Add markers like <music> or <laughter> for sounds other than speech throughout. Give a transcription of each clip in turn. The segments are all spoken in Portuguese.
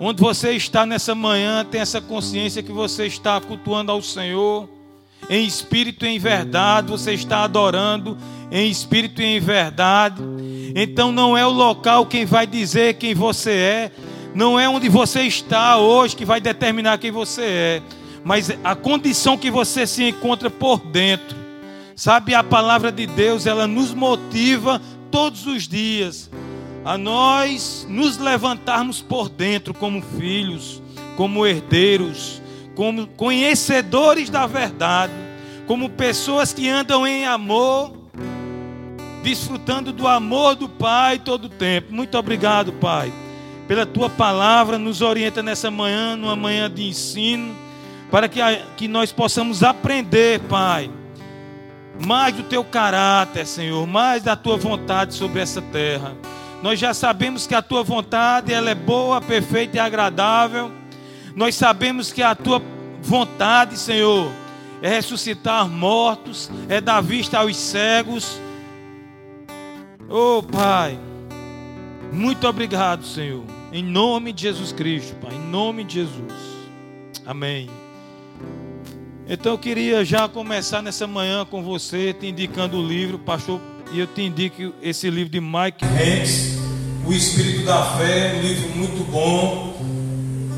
Onde você está nessa manhã, tem essa consciência que você está cultuando ao Senhor em espírito e em verdade, você está adorando em espírito e em verdade. Então não é o local quem vai dizer quem você é, não é onde você está hoje que vai determinar quem você é, mas a condição que você se encontra por dentro. Sabe, a palavra de Deus, ela nos motiva todos os dias a nós nos levantarmos por dentro como filhos, como herdeiros, como conhecedores da verdade, como pessoas que andam em amor, desfrutando do amor do Pai todo o tempo. Muito obrigado, Pai, pela tua palavra, nos orienta nessa manhã, numa manhã de ensino, para que, que nós possamos aprender, Pai, mais do teu caráter, Senhor, mais da tua vontade sobre essa terra. Nós já sabemos que a tua vontade ela é boa, perfeita e agradável. Nós sabemos que a tua vontade, Senhor, é ressuscitar mortos, é dar vista aos cegos. Oh, Pai, muito obrigado, Senhor. Em nome de Jesus Cristo, Pai, em nome de Jesus. Amém. Então eu queria já começar nessa manhã com você, te indicando o livro, pastor e eu te indico esse livro de Mike Hanks, O Espírito da Fé, um livro muito bom,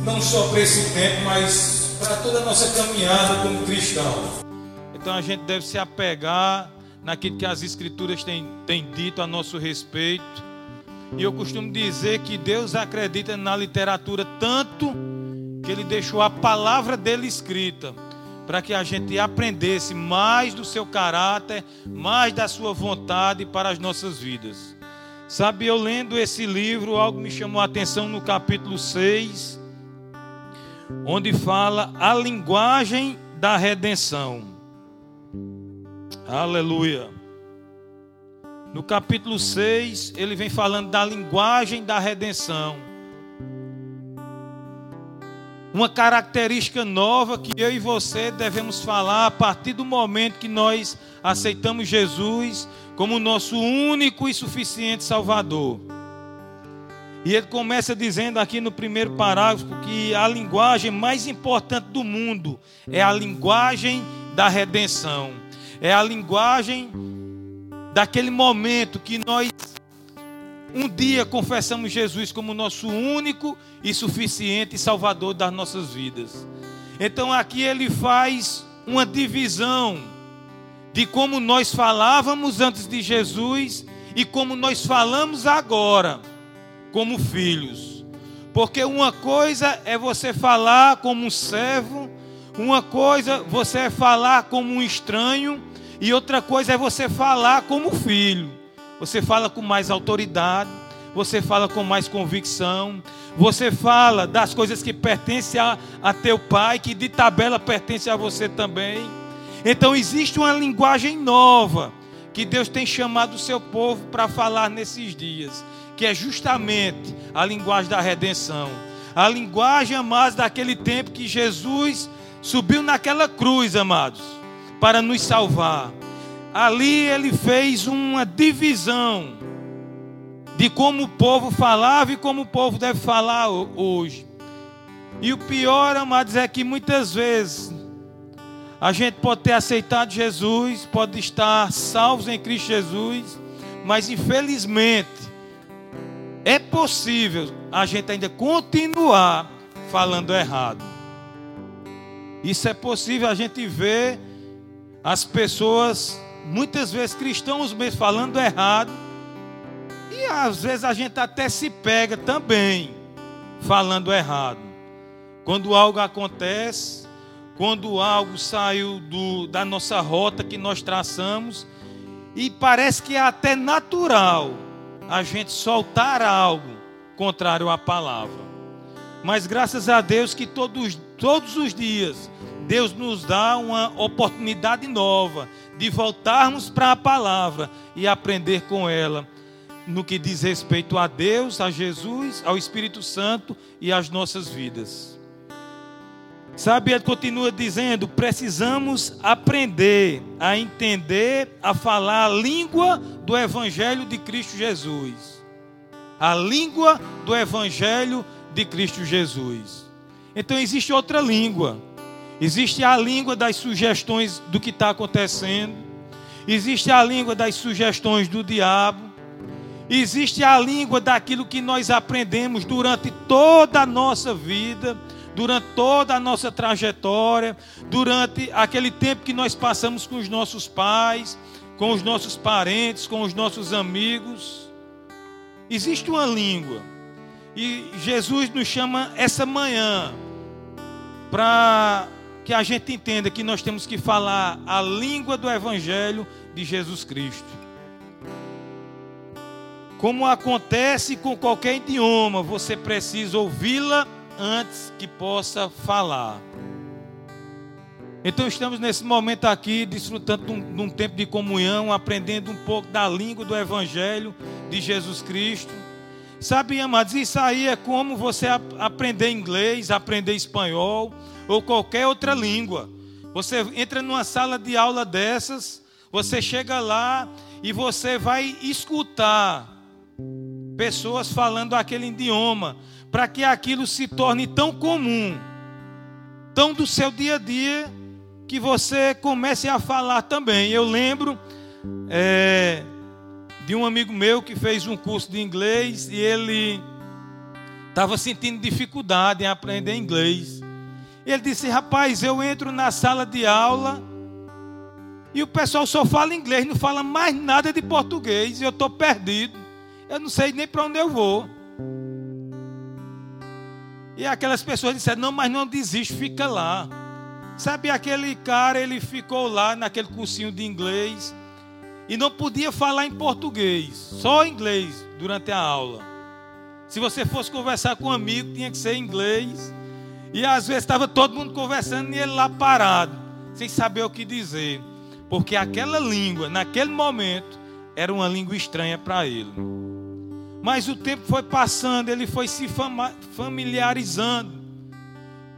não só para esse tempo, mas para toda a nossa caminhada como cristão. Então a gente deve se apegar naquilo que as Escrituras têm, têm dito a nosso respeito. E eu costumo dizer que Deus acredita na literatura tanto que Ele deixou a palavra dele escrita para que a gente aprendesse mais do seu caráter, mais da sua vontade para as nossas vidas. Sabe, eu lendo esse livro, algo me chamou a atenção no capítulo 6, onde fala a linguagem da redenção. Aleluia. No capítulo 6, ele vem falando da linguagem da redenção uma característica nova que eu e você devemos falar a partir do momento que nós aceitamos Jesus como nosso único e suficiente Salvador. E ele começa dizendo aqui no primeiro parágrafo que a linguagem mais importante do mundo é a linguagem da redenção. É a linguagem daquele momento que nós um dia confessamos Jesus como nosso único e suficiente Salvador das nossas vidas. Então aqui ele faz uma divisão de como nós falávamos antes de Jesus e como nós falamos agora, como filhos. Porque uma coisa é você falar como um servo, uma coisa você é falar como um estranho, e outra coisa é você falar como filho. Você fala com mais autoridade, você fala com mais convicção, você fala das coisas que pertencem a, a teu pai, que de tabela pertence a você também. Então existe uma linguagem nova que Deus tem chamado o seu povo para falar nesses dias, que é justamente a linguagem da redenção. A linguagem, amados, daquele tempo que Jesus subiu naquela cruz, amados, para nos salvar ali ele fez uma divisão de como o povo falava e como o povo deve falar hoje. E o pior, amados, é que muitas vezes a gente pode ter aceitado Jesus, pode estar salvos em Cristo Jesus, mas infelizmente é possível a gente ainda continuar falando errado. Isso é possível a gente ver as pessoas muitas vezes cristãos mesmo falando errado, e às vezes a gente até se pega também falando errado. Quando algo acontece, quando algo saiu do, da nossa rota que nós traçamos, e parece que é até natural a gente soltar algo contrário à palavra. Mas graças a Deus que todos, todos os dias Deus nos dá uma oportunidade nova de voltarmos para a palavra e aprender com ela no que diz respeito a Deus, a Jesus, ao Espírito Santo e às nossas vidas. Sabe, ele continua dizendo: precisamos aprender a entender, a falar a língua do Evangelho de Cristo Jesus. A língua do Evangelho de Cristo Jesus. Então existe outra língua. Existe a língua das sugestões do que está acontecendo. Existe a língua das sugestões do diabo. Existe a língua daquilo que nós aprendemos durante toda a nossa vida, durante toda a nossa trajetória, durante aquele tempo que nós passamos com os nossos pais, com os nossos parentes, com os nossos amigos. Existe uma língua. E Jesus nos chama essa manhã para que a gente entenda que nós temos que falar a língua do Evangelho de Jesus Cristo. Como acontece com qualquer idioma, você precisa ouvi-la antes que possa falar. Então estamos nesse momento aqui, desfrutando de um, de um, tempo de comunhão, aprendendo um pouco da língua do Evangelho de Jesus Cristo. Sabe, amados, isso aí é como você aprender inglês, aprender espanhol ou qualquer outra língua. Você entra numa sala de aula dessas, você chega lá e você vai escutar pessoas falando aquele idioma, para que aquilo se torne tão comum, tão do seu dia a dia, que você comece a falar também. Eu lembro é, de um amigo meu que fez um curso de inglês e ele estava sentindo dificuldade em aprender inglês. Ele disse: Rapaz, eu entro na sala de aula e o pessoal só fala inglês, não fala mais nada de português, eu estou perdido eu não sei nem para onde eu vou. E aquelas pessoas disseram: Não, mas não desiste, fica lá. Sabe, aquele cara, ele ficou lá naquele cursinho de inglês e não podia falar em português, só inglês durante a aula. Se você fosse conversar com um amigo, tinha que ser inglês. E às vezes estava todo mundo conversando e ele lá parado, sem saber o que dizer. Porque aquela língua, naquele momento, era uma língua estranha para ele. Mas o tempo foi passando, ele foi se familiarizando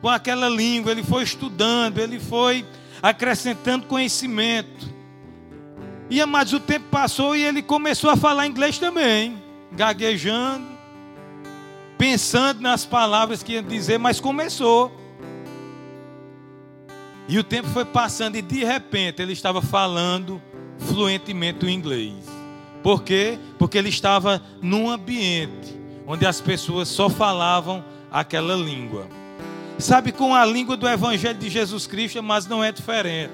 com aquela língua, ele foi estudando, ele foi acrescentando conhecimento. E amados, o tempo passou e ele começou a falar inglês também, gaguejando, pensando nas palavras que ia dizer, mas começou. E o tempo foi passando e de repente ele estava falando fluentemente o inglês. Por quê? Porque ele estava num ambiente onde as pessoas só falavam aquela língua. Sabe, com a língua do Evangelho de Jesus Cristo, mas não é diferente.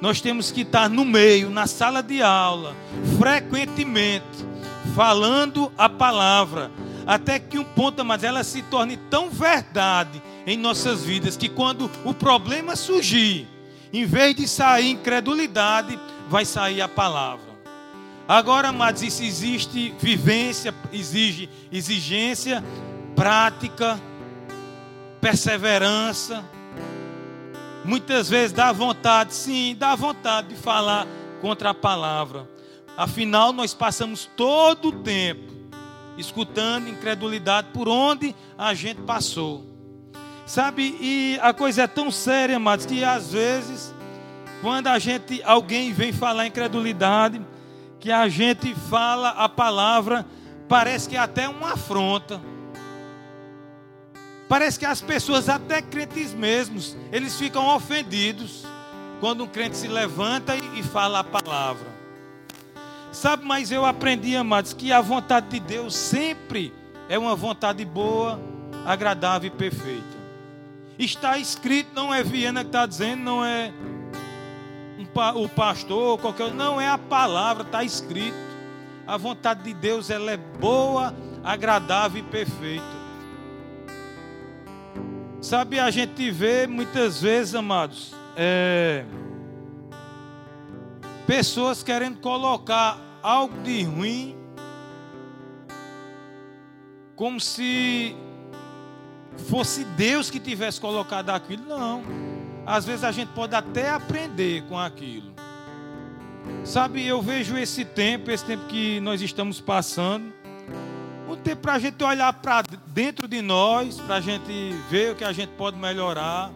Nós temos que estar no meio, na sala de aula, frequentemente, falando a palavra, até que um ponto, mas ela se torne tão verdade em nossas vidas que quando o problema surgir, em vez de sair incredulidade, vai sair a palavra. Agora, amados, isso existe vivência, exige exigência, prática, perseverança. Muitas vezes dá vontade, sim, dá vontade de falar contra a palavra. Afinal, nós passamos todo o tempo escutando incredulidade por onde a gente passou. Sabe, e a coisa é tão séria, amados, que às vezes, quando a gente, alguém vem falar incredulidade, que a gente fala a palavra, parece que é até uma afronta. Parece que as pessoas, até crentes mesmos, eles ficam ofendidos quando um crente se levanta e, fala a palavra. Sabe, mas eu aprendi, amados, que a vontade de Deus sempre é uma vontade boa, agradável e perfeita. Está escrito, não é Viena que está dizendo, não é o pastor, qualquer não é a palavra, está escrito. A vontade de Deus ela é boa, agradável e perfeita. Sabe, a gente vê muitas vezes, amados, é, pessoas querendo colocar algo de ruim, como se fosse Deus que tivesse colocado aquilo. Não às vezes a gente pode até aprender com aquilo. Sabe, eu vejo esse tempo, esse tempo que nós estamos passando, um tempo para a gente olhar para dentro de nós, para a gente ver o que a gente pode melhorar,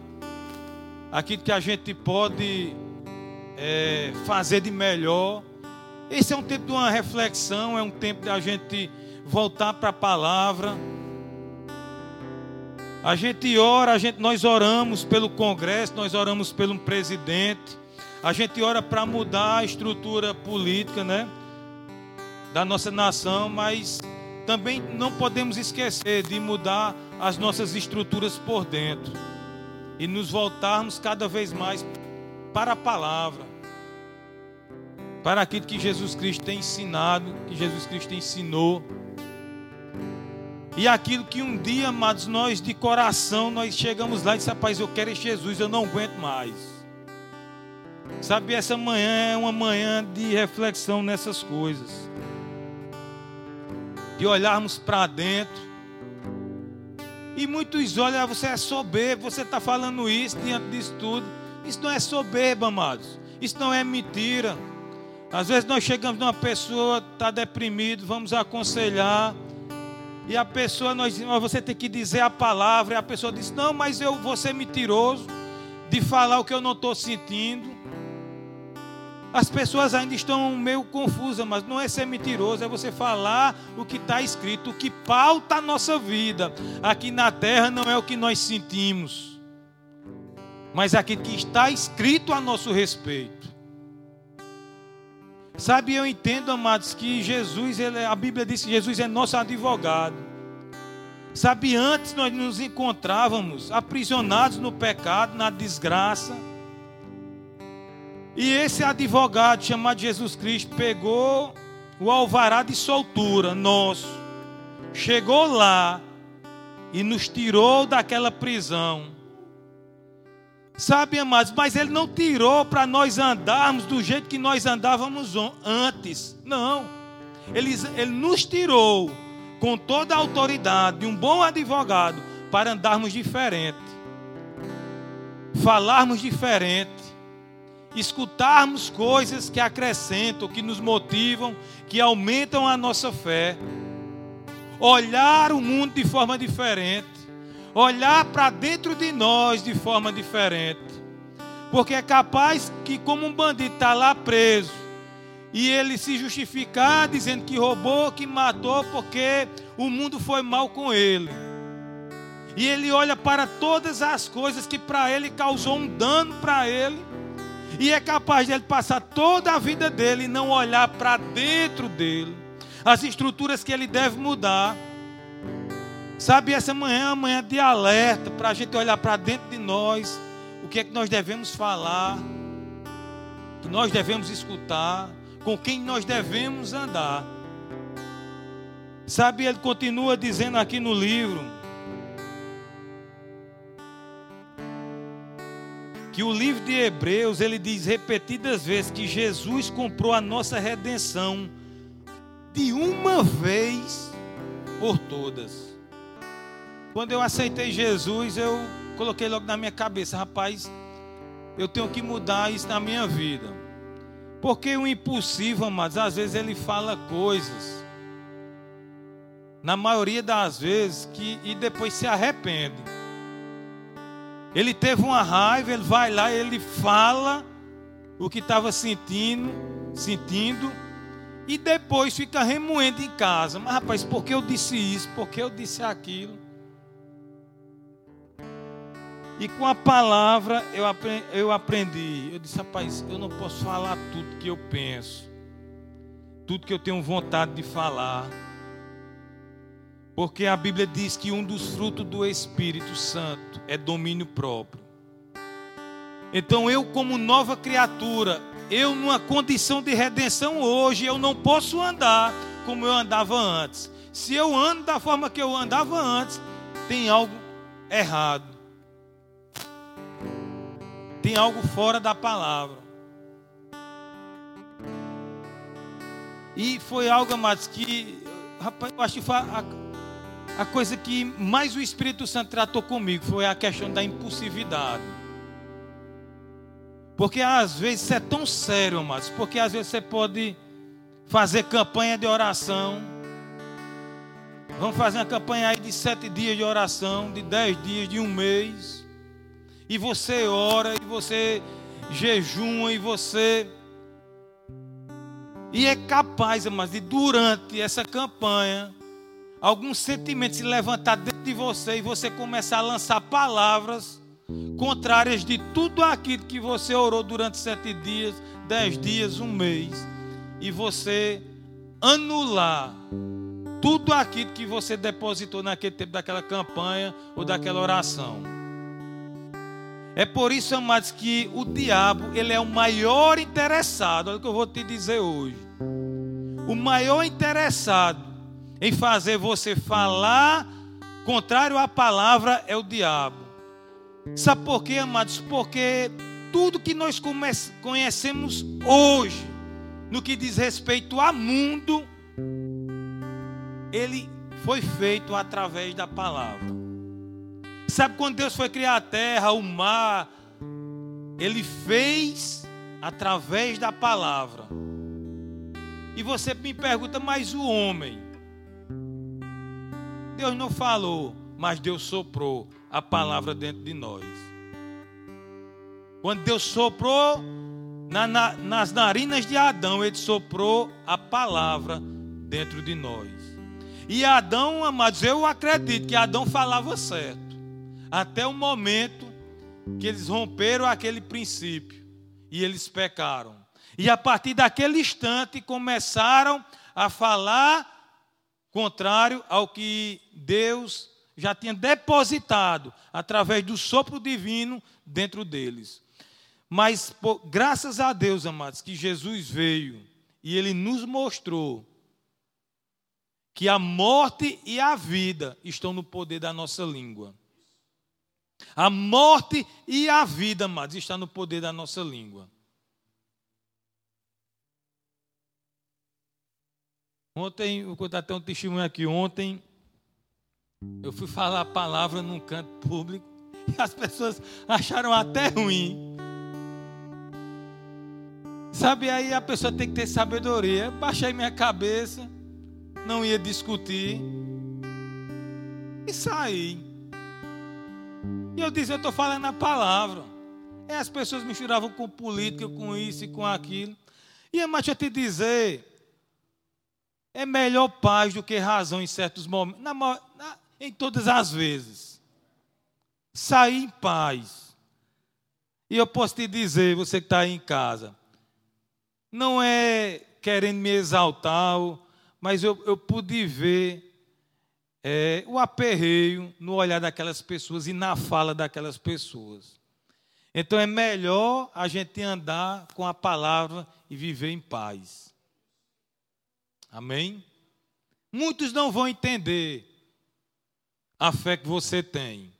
aquilo que a gente pode é, fazer de melhor. Esse é um tempo de uma reflexão, é um tempo de a gente voltar para a palavra. A gente ora, a gente, nós oramos pelo Congresso, nós oramos pelo presidente, a gente ora para mudar a estrutura política, né? Da nossa nação, mas também não podemos esquecer de mudar as nossas estruturas por dentro e nos voltarmos cada vez mais para a palavra, para aquilo que Jesus Cristo tem ensinado, que Jesus Cristo ensinou. E aquilo que um dia, amados, nós de coração, nós chegamos lá e disse, rapaz, eu quero Jesus, eu não aguento mais. Sabe, essa manhã é uma manhã de reflexão nessas coisas. De olharmos para dentro. E muitos olham, ah, você é soberbo, você está falando isso diante disso tudo. Isso não é soberba, amados. Isso não é mentira. Às vezes nós chegamos numa pessoa, está deprimido, vamos aconselhar. E a pessoa, nós dizemos, você tem que dizer a palavra. E a pessoa diz, não, mas eu vou ser mentiroso de falar o que eu não estou sentindo. As pessoas ainda estão meio confusas, mas não é ser mentiroso, é você falar o que está escrito, o que pauta a nossa vida. Aqui na terra não é o que nós sentimos, mas é aquilo que está escrito a nosso respeito. Sabe, eu entendo, amados, que Jesus, ele, a Bíblia diz que Jesus é nosso advogado. Sabe, antes nós nos encontrávamos aprisionados no pecado, na desgraça. E esse advogado chamado Jesus Cristo pegou o alvará de soltura nosso, chegou lá e nos tirou daquela prisão Sabe, amados, mas ele não tirou para nós andarmos do jeito que nós andávamos antes. Não. Ele, ele nos tirou com toda a autoridade de um bom advogado para andarmos diferente, falarmos diferente, escutarmos coisas que acrescentam, que nos motivam, que aumentam a nossa fé, olhar o mundo de forma diferente olhar para dentro de nós de forma diferente. Porque é capaz que, como um bandido está lá preso, e ele se justificar dizendo que roubou, que matou, porque o mundo foi mal com ele. E ele olha para todas as coisas que para ele causou um dano para ele. E é capaz de ele passar toda a vida dele e não olhar para dentro dele. As estruturas que ele deve mudar. Sabe, essa manhã é uma manhã de alerta para a gente olhar para dentro de nós, o que é que nós devemos falar, que nós devemos escutar, com quem nós devemos andar. Sabe, ele continua dizendo aqui no livro que o livro de Hebreus ele diz repetidas vezes que Jesus comprou a nossa redenção de uma vez por todas. Quando eu aceitei Jesus, eu coloquei logo na minha cabeça, rapaz, eu tenho que mudar isso na minha vida. Porque o impulsivo, amados, às vezes ele fala coisas, na maioria das vezes, que e depois se arrepende. Ele teve uma raiva, ele vai lá, ele fala o que estava sentindo, sentindo, e depois fica remoendo em casa. Mas rapaz, por que eu disse isso? Por que eu disse aquilo? E com a palavra eu aprendi, eu aprendi. Eu disse, rapaz, eu não posso falar tudo que eu penso, tudo que eu tenho vontade de falar. Porque a Bíblia diz que um dos frutos do Espírito Santo é domínio próprio. Então eu, como nova criatura, eu numa condição de redenção hoje, eu não posso andar como eu andava antes. Se eu ando da forma que eu andava antes, tem algo errado tem algo fora da palavra. E foi algo, amados, que, rapaz, eu acho que foi a, a coisa que mais o Espírito Santo tratou comigo foi a questão da impulsividade. Porque às vezes isso é tão sério, amados, porque às vezes você pode fazer campanha de oração. Vamos fazer uma campanha aí de sete dias de oração, de dez dias, de um mês e você ora, e você jejuma, e você. E é capaz, mas de durante essa campanha, algum sentimento se levantar dentro de você e você começar a lançar palavras contrárias de tudo aquilo que você orou durante sete dias, dez dias, um mês, e você anular tudo aquilo que você depositou naquele tempo daquela campanha ou daquela oração. É por isso, amados, que o diabo, ele é o maior interessado, olha o que eu vou te dizer hoje. O maior interessado em fazer você falar contrário à palavra é o diabo. Sabe por quê, amados? Porque tudo que nós conhecemos hoje, no que diz respeito ao mundo, ele foi feito através da palavra. Sabe quando Deus foi criar a terra, o mar, ele fez através da palavra. E você me pergunta, mas o homem? Deus não falou, mas Deus soprou a palavra dentro de nós. Quando Deus soprou na, na, nas narinas de Adão, ele soprou a palavra dentro de nós. E Adão, amados, eu acredito que Adão falava certo até o momento que eles romperam aquele princípio e eles pecaram. E a partir daquele instante começaram a falar contrário ao que Deus já tinha depositado através do sopro divino dentro deles. Mas graças a Deus, amados, que Jesus veio e ele nos mostrou que a morte e a vida estão no poder da nossa língua. A morte e a vida, amados, está no poder da nossa língua. Ontem, vou contar até um testemunho aqui. Ontem, eu fui falar a palavra num canto público e as pessoas acharam até ruim. Sabe, aí a pessoa tem que ter sabedoria. Baixei minha cabeça, não ia discutir e saí. E eu disse, eu estou falando a palavra. E as pessoas misturavam com política, com isso e com aquilo. E mas deixa eu te dizer, é melhor paz do que razão em certos momentos, na, na, em todas as vezes. Sair em paz. E eu posso te dizer, você que está aí em casa, não é querendo me exaltar, mas eu, eu pude ver é, o aperreio no olhar daquelas pessoas e na fala daquelas pessoas. Então é melhor a gente andar com a palavra e viver em paz. Amém? Muitos não vão entender a fé que você tem.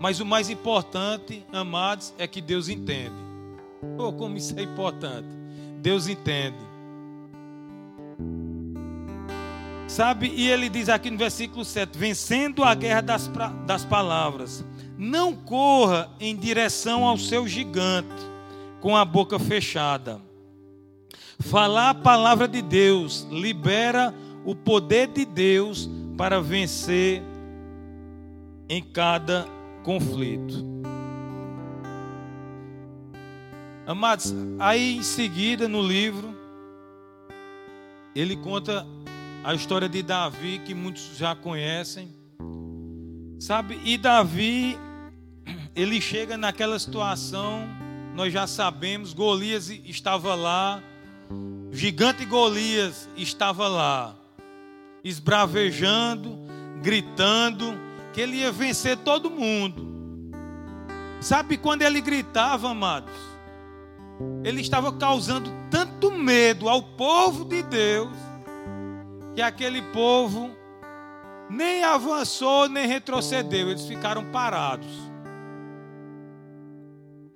Mas o mais importante, amados, é que Deus entende. Oh, como isso é importante. Deus entende. Sabe? E ele diz aqui no versículo 7: vencendo a guerra das, das palavras, não corra em direção ao seu gigante com a boca fechada. Falar a palavra de Deus libera o poder de Deus para vencer em cada conflito. Amados, aí em seguida no livro, ele conta a história de Davi, que muitos já conhecem. Sabe? E Davi, <clears throat> ele chega naquela situação, nós já sabemos, Golias estava lá, o gigante Golias estava lá, esbravejando, gritando, que ele ia vencer todo mundo. Sabe quando ele gritava, amados? Ele estava causando tanto medo ao povo de Deus que aquele povo nem avançou nem retrocedeu, eles ficaram parados.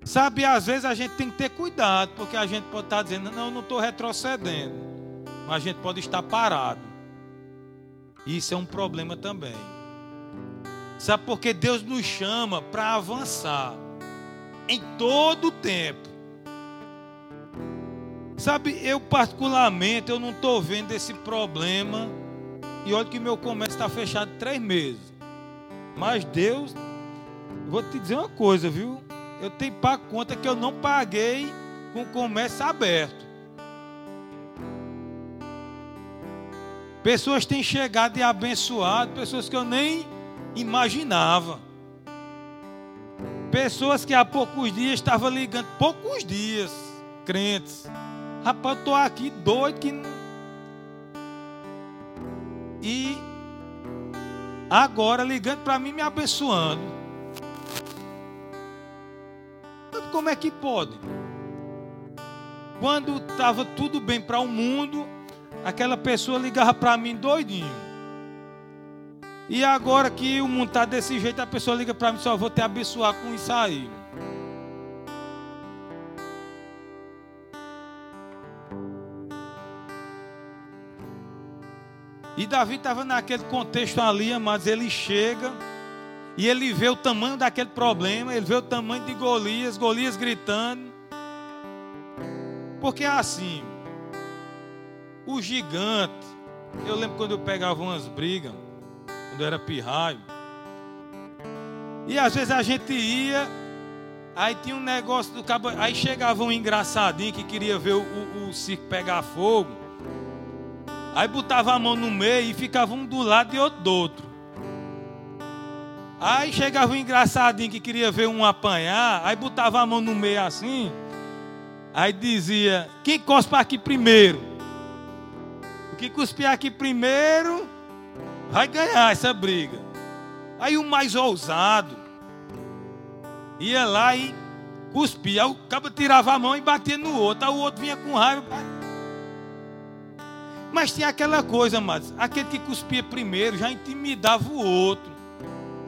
Sabe, às vezes a gente tem que ter cuidado, porque a gente pode estar dizendo, não, não estou retrocedendo, mas a gente pode estar parado. Isso é um problema também. Sabe, porque Deus nos chama para avançar em todo o tempo. Sabe, eu particularmente, eu não estou vendo esse problema. E olha que meu comércio está fechado três meses. Mas Deus, vou te dizer uma coisa, viu? Eu tenho para conta que eu não paguei com o comércio aberto. Pessoas têm chegado e abençoado, pessoas que eu nem imaginava. Pessoas que há poucos dias estavam ligando, poucos dias, crentes. Rapaz, eu estou aqui doido que. E agora ligando para mim, me abençoando. Como é que pode? Quando estava tudo bem para o mundo, aquela pessoa ligava para mim doidinho. E agora que o mundo está desse jeito, a pessoa liga para mim, só vou te abençoar com isso aí. E Davi estava naquele contexto ali, mas ele chega e ele vê o tamanho daquele problema, ele vê o tamanho de Golias, Golias gritando. Porque é assim, o gigante, eu lembro quando eu pegava umas brigas, quando eu era pirraio, e às vezes a gente ia, aí tinha um negócio do cabo, aí chegava um engraçadinho que queria ver o, o, o circo pegar fogo, aí botava a mão no meio e ficava um do lado e outro do outro. Aí chegava um engraçadinho que queria ver um apanhar, aí botava a mão no meio assim, aí dizia: Quem cospe aqui primeiro? O que cuspir aqui primeiro vai ganhar essa briga. Aí o mais ousado ia lá e cuspia. Aí o cabo tirava a mão e batia no outro. Aí o outro vinha com raiva. Mas tinha aquela coisa, mas aquele que cuspia primeiro já intimidava o outro.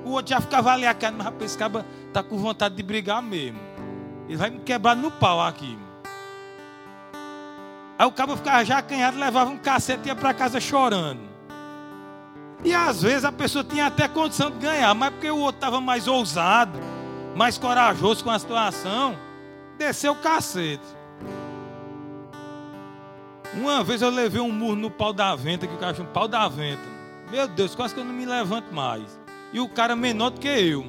O outro já ficava ali, cara, mas rapaz, esse cara tá com vontade de brigar mesmo. Ele vai me quebrar no pau aqui. Aí o cabo ficava já acanhado, levava um cacete e ia para casa chorando. E às vezes a pessoa tinha até condição de ganhar, mas porque o outro estava mais ousado, mais corajoso com a situação, desceu o cacete. Uma vez eu levei um murro no pau da venta, que o cara chama pau da venta. Meu Deus, quase que eu não me levanto mais e o cara menor do que eu.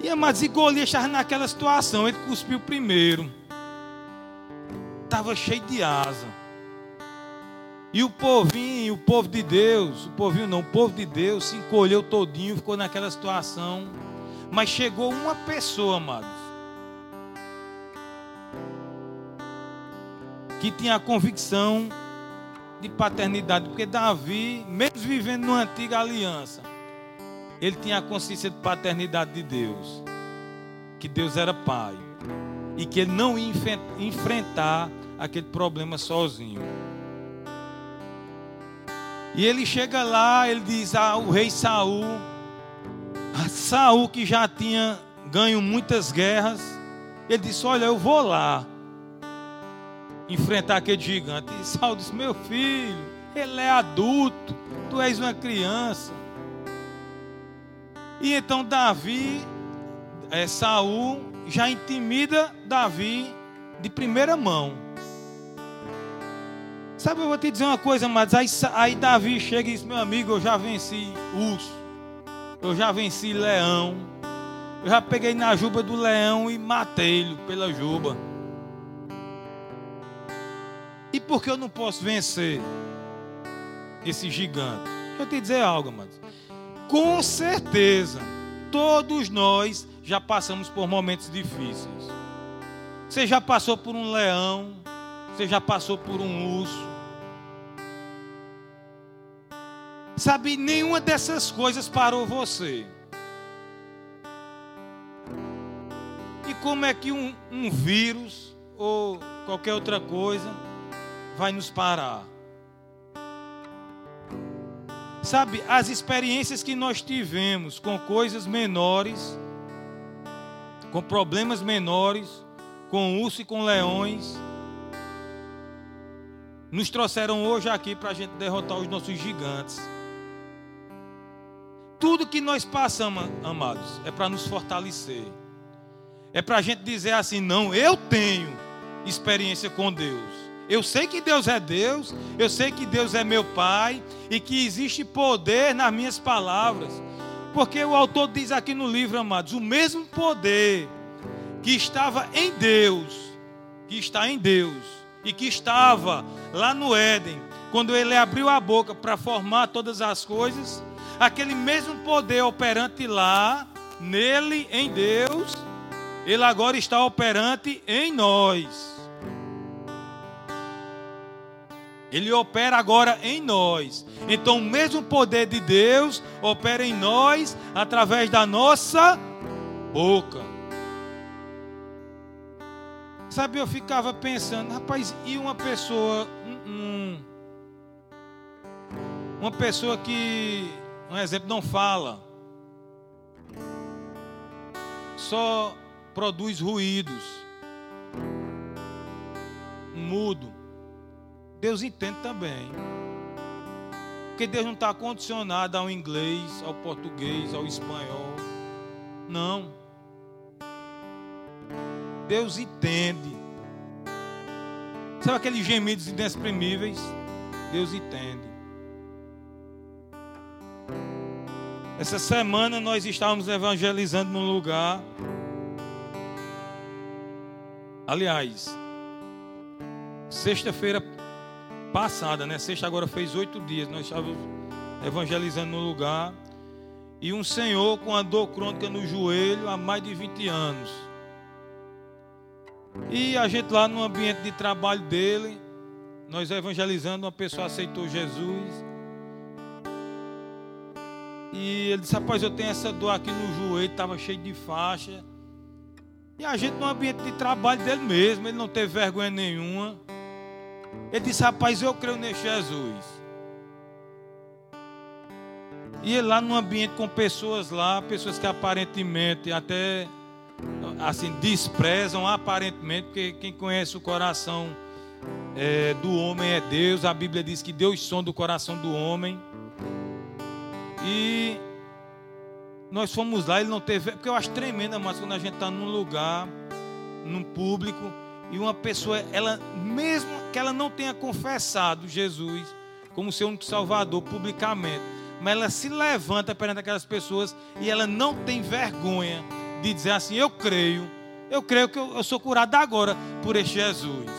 E mas e Golias estava naquela situação, ele cuspiu primeiro. Estava cheio de asa. E o povinho, o povo de Deus, o povinho não, o povo de Deus se encolheu todinho, ficou naquela situação. Mas chegou uma pessoa, amados, que tinha a convicção de paternidade, porque Davi, mesmo vivendo numa antiga aliança, ele tinha a consciência de paternidade de Deus, que Deus era pai e que ele não ia enfrentar aquele problema sozinho. E ele chega lá, ele diz ao rei Saul, Saul que já tinha ganho muitas guerras, ele disse: Olha, eu vou lá enfrentar aquele gigante. E Saul disse: Meu filho, ele é adulto, tu és uma criança. E então Davi, é, Saul, já intimida Davi de primeira mão. Sabe, eu vou te dizer uma coisa, mas aí, aí Davi chega e diz: Meu amigo, eu já venci urso, eu já venci leão, eu já peguei na juba do leão e matei-lo pela juba. E por que eu não posso vencer esse gigante? Deixa eu te dizer algo, amados. Com certeza, todos nós já passamos por momentos difíceis. Você já passou por um leão, você já passou por um urso. Sabe, nenhuma dessas coisas parou você. E como é que um, um vírus ou qualquer outra coisa vai nos parar. Sabe, as experiências que nós tivemos com coisas menores, com problemas menores, com urso e com leões, nos trouxeram hoje aqui para a gente derrotar os nossos gigantes. Tudo que nós passamos, amados, é para nos fortalecer. É para a gente dizer assim: não, eu tenho experiência com Deus. Eu sei que Deus é Deus, eu sei que Deus é meu Pai e que existe poder nas minhas palavras. Porque o autor diz aqui no livro, amados, o mesmo poder que estava em Deus, que está em Deus e que estava lá no Éden, quando ele abriu a boca para formar todas as coisas, aquele mesmo poder operante lá, nele, em Deus, ele agora está operante em nós. Ele opera agora em nós. Então, o mesmo poder de Deus opera em nós através da nossa boca. Sabe, eu ficava pensando, rapaz, e uma pessoa, um, uma pessoa que, um exemplo, não fala, só produz ruídos, mudo. Deus entende também. Porque Deus não está condicionado ao inglês, ao português, ao espanhol. Não. Deus entende. Sabe aqueles gemidos inexprimíveis? Deus entende. Essa semana nós estávamos evangelizando num lugar. Aliás, sexta-feira passada, né? Sexta agora fez oito dias. Nós estávamos evangelizando no lugar. E um senhor com a dor crônica no joelho há mais de 20 anos. E a gente lá no ambiente de trabalho dele, nós evangelizando, uma pessoa aceitou Jesus. E ele disse: Rapaz, eu tenho essa dor aqui no joelho, estava cheio de faixa. E a gente no ambiente de trabalho dele mesmo, ele não teve vergonha nenhuma. Ele disse: Rapaz, eu creio nesse Jesus. E ele lá no ambiente com pessoas lá, pessoas que aparentemente até assim desprezam aparentemente, porque quem conhece o coração é, do homem é Deus. A Bíblia diz que Deus sonda o coração do homem. E nós fomos lá, ele não teve, porque eu acho tremenda, mas quando a gente está num lugar, num público e uma pessoa, ela mesmo que ela não tenha confessado Jesus como seu único Salvador publicamente, mas ela se levanta perante aquelas pessoas e ela não tem vergonha de dizer assim: Eu creio, eu creio que eu, eu sou curado agora por este Jesus.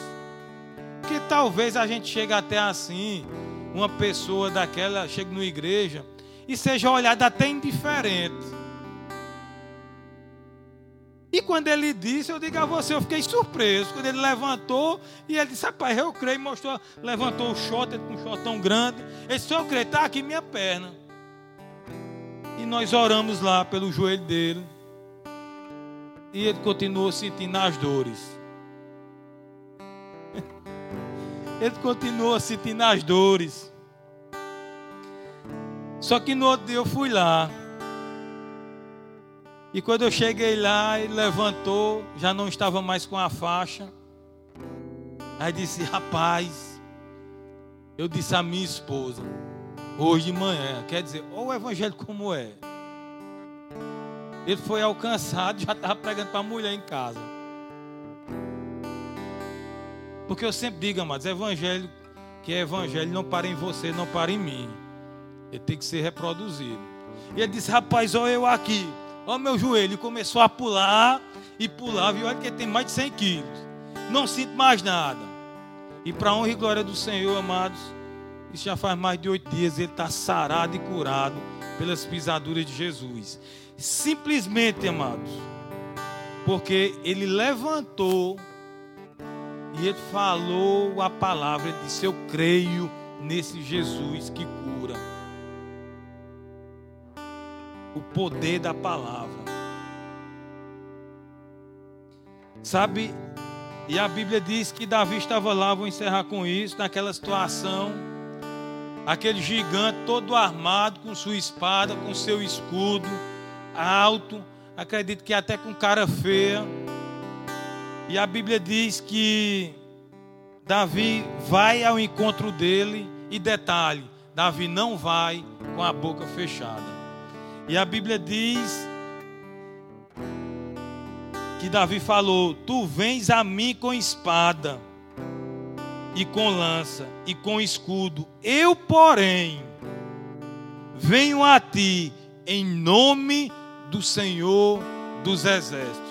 Que talvez a gente chegue até assim, uma pessoa daquela chegue numa igreja e seja olhada até indiferente. E quando ele disse, eu digo a você, eu fiquei surpreso. Quando ele levantou e ele disse, rapaz, eu creio, mostrou, levantou o shot, com um shot tão grande. Ele disse, eu creio, está aqui minha perna. E nós oramos lá pelo joelho dele. E ele continuou sentindo as dores. <laughs> Ele continuou sentindo as dores. Só que no outro dia eu fui lá. E quando eu cheguei lá, ele levantou, já não estava mais com a faixa. Aí disse: Rapaz, eu disse à minha esposa, hoje de manhã, quer dizer, ou o evangelho como é. Ele foi alcançado, <laughs> já estava pregando para a mulher em casa. Porque eu sempre digo, amados, evangelho que é evangelho não para em você, não para em mim. Ele tem que ser reproduzido. E ele disse: Rapaz, olha eu aqui. Olha meu joelho. Começou a pular e pular. Viu? Olha que tem mais de 100 quilos. Não sinto mais nada. E para honra e glória do Senhor, amados, isso já faz mais de oito dias. Ele está sarado e curado pelas pisaduras de Jesus. Simplesmente, amados, porque ele levantou e ele falou a palavra. Ele disse: Eu creio nesse Jesus que cura o poder da palavra. Sabe? E a Bíblia diz que Davi estava lá, vou encerrar com isso, naquela situação. Aquele gigante todo armado com sua espada, com seu escudo, alto, acredito que até com cara feia. E a Bíblia diz que Davi vai ao encontro dele e detalhe, Davi não vai com a boca fechada. E a Bíblia diz que Davi falou: Tu vens a mim com espada e com lança e com escudo. Eu, porém, venho a ti em nome do Senhor dos exércitos.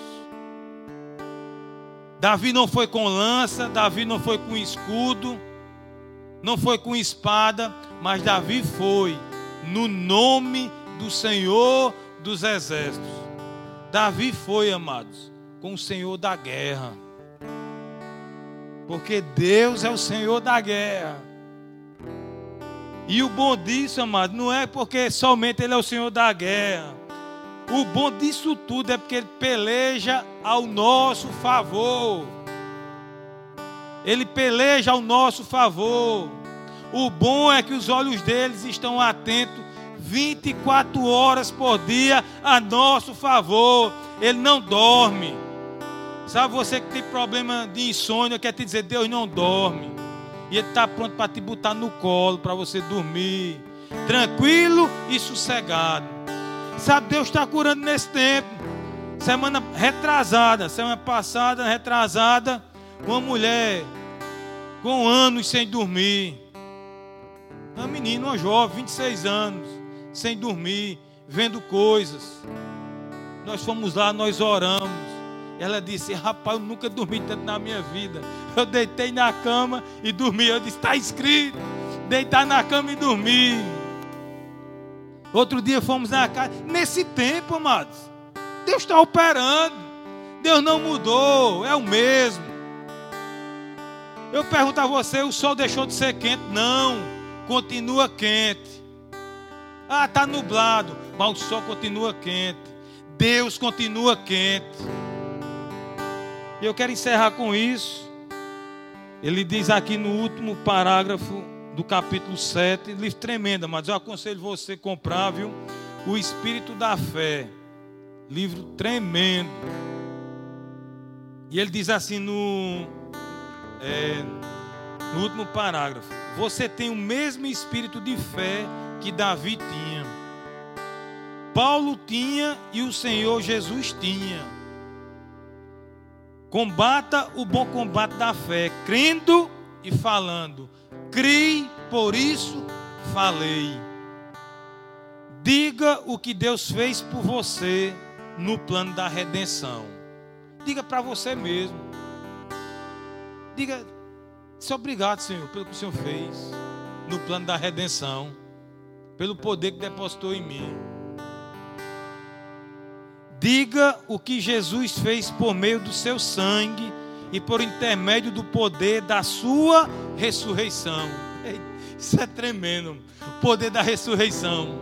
Davi não foi com lança, Davi não foi com escudo, não foi com espada, mas Davi foi no nome do Senhor dos exércitos. Davi foi, amados, com o Senhor da guerra. Porque Deus é o Senhor da guerra. E o bom disso, amado, não é porque somente Ele é o Senhor da guerra. O bom disso tudo é porque Ele peleja ao nosso favor. Ele peleja ao nosso favor. O bom é que os olhos deles estão atentos 24 horas por dia a nosso favor. Ele não dorme. Sabe você que tem problema de insônia, quer te dizer, Deus não dorme. E Ele está pronto para te botar no colo, para você dormir. Tranquilo e sossegado. Sabe, Deus está curando nesse tempo. Semana retrasada, semana passada, retrasada, uma mulher com anos sem dormir. Uma menina, uma jovem, 26 anos, sem dormir, vendo coisas. Nós fomos lá, nós oramos. Ela disse: Rapaz, eu nunca dormi tanto na minha vida. Eu deitei na cama e dormi. Eu disse: Está escrito: deitar na cama e dormir. Outro dia fomos na casa. Nesse tempo, amados, Deus está operando. Deus não mudou, é o mesmo. Eu pergunto a você: o sol deixou de ser quente? Não, continua quente. Ah, está nublado, mas o sol continua quente. Deus continua quente. E eu quero encerrar com isso. Ele diz aqui no último parágrafo do capítulo 7, livro tremendo, mas eu aconselho você a comprar, viu? O Espírito da Fé. Livro tremendo. E ele diz assim no, é, no último parágrafo: Você tem o mesmo espírito de fé que Davi tinha. Paulo tinha e o Senhor Jesus tinha. Combata o bom combate da fé, crendo e falando. Crie, por isso falei. Diga o que Deus fez por você no plano da redenção. Diga para você mesmo. Diga, se obrigado, Senhor, pelo que o Senhor fez no plano da redenção, pelo poder que depositou em mim. Diga o que Jesus fez por meio do seu sangue e por intermédio do poder da sua ressurreição. Isso é tremendo. O poder da ressurreição.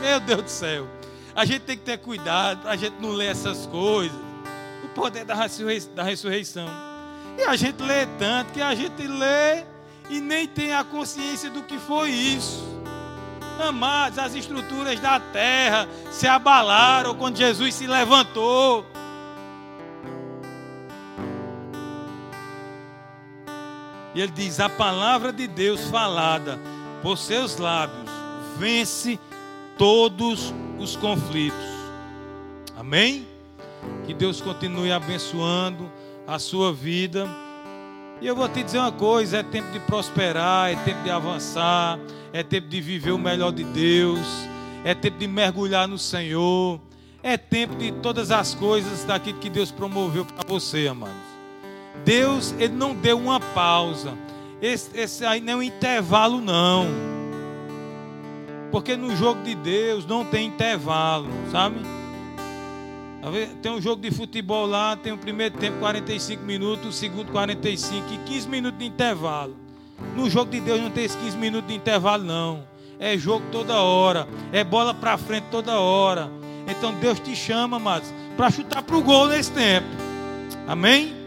Meu Deus do céu. A gente tem que ter cuidado para a gente não ler essas coisas. O poder da, da ressurreição. E a gente lê tanto que a gente lê e nem tem a consciência do que foi isso. Amados, as estruturas da terra se abalaram quando Jesus se levantou. E ele diz: A palavra de Deus falada por seus lábios vence todos os conflitos. Amém? Que Deus continue abençoando a sua vida. E eu vou te dizer uma coisa: é tempo de prosperar, é tempo de avançar, é tempo de viver o melhor de Deus, é tempo de mergulhar no Senhor, é tempo de todas as coisas daquilo que Deus promoveu para você, amados. Deus, Ele não deu uma pausa. Esse, esse aí não é um intervalo, não. Porque no jogo de Deus não tem intervalo, sabe? Tem um jogo de futebol lá, tem o primeiro tempo 45 minutos, o segundo 45 e 15 minutos de intervalo. No jogo de Deus não tem esses 15 minutos de intervalo, não. É jogo toda hora, é bola para frente toda hora. Então Deus te chama, mas para chutar para o gol nesse tempo. Amém?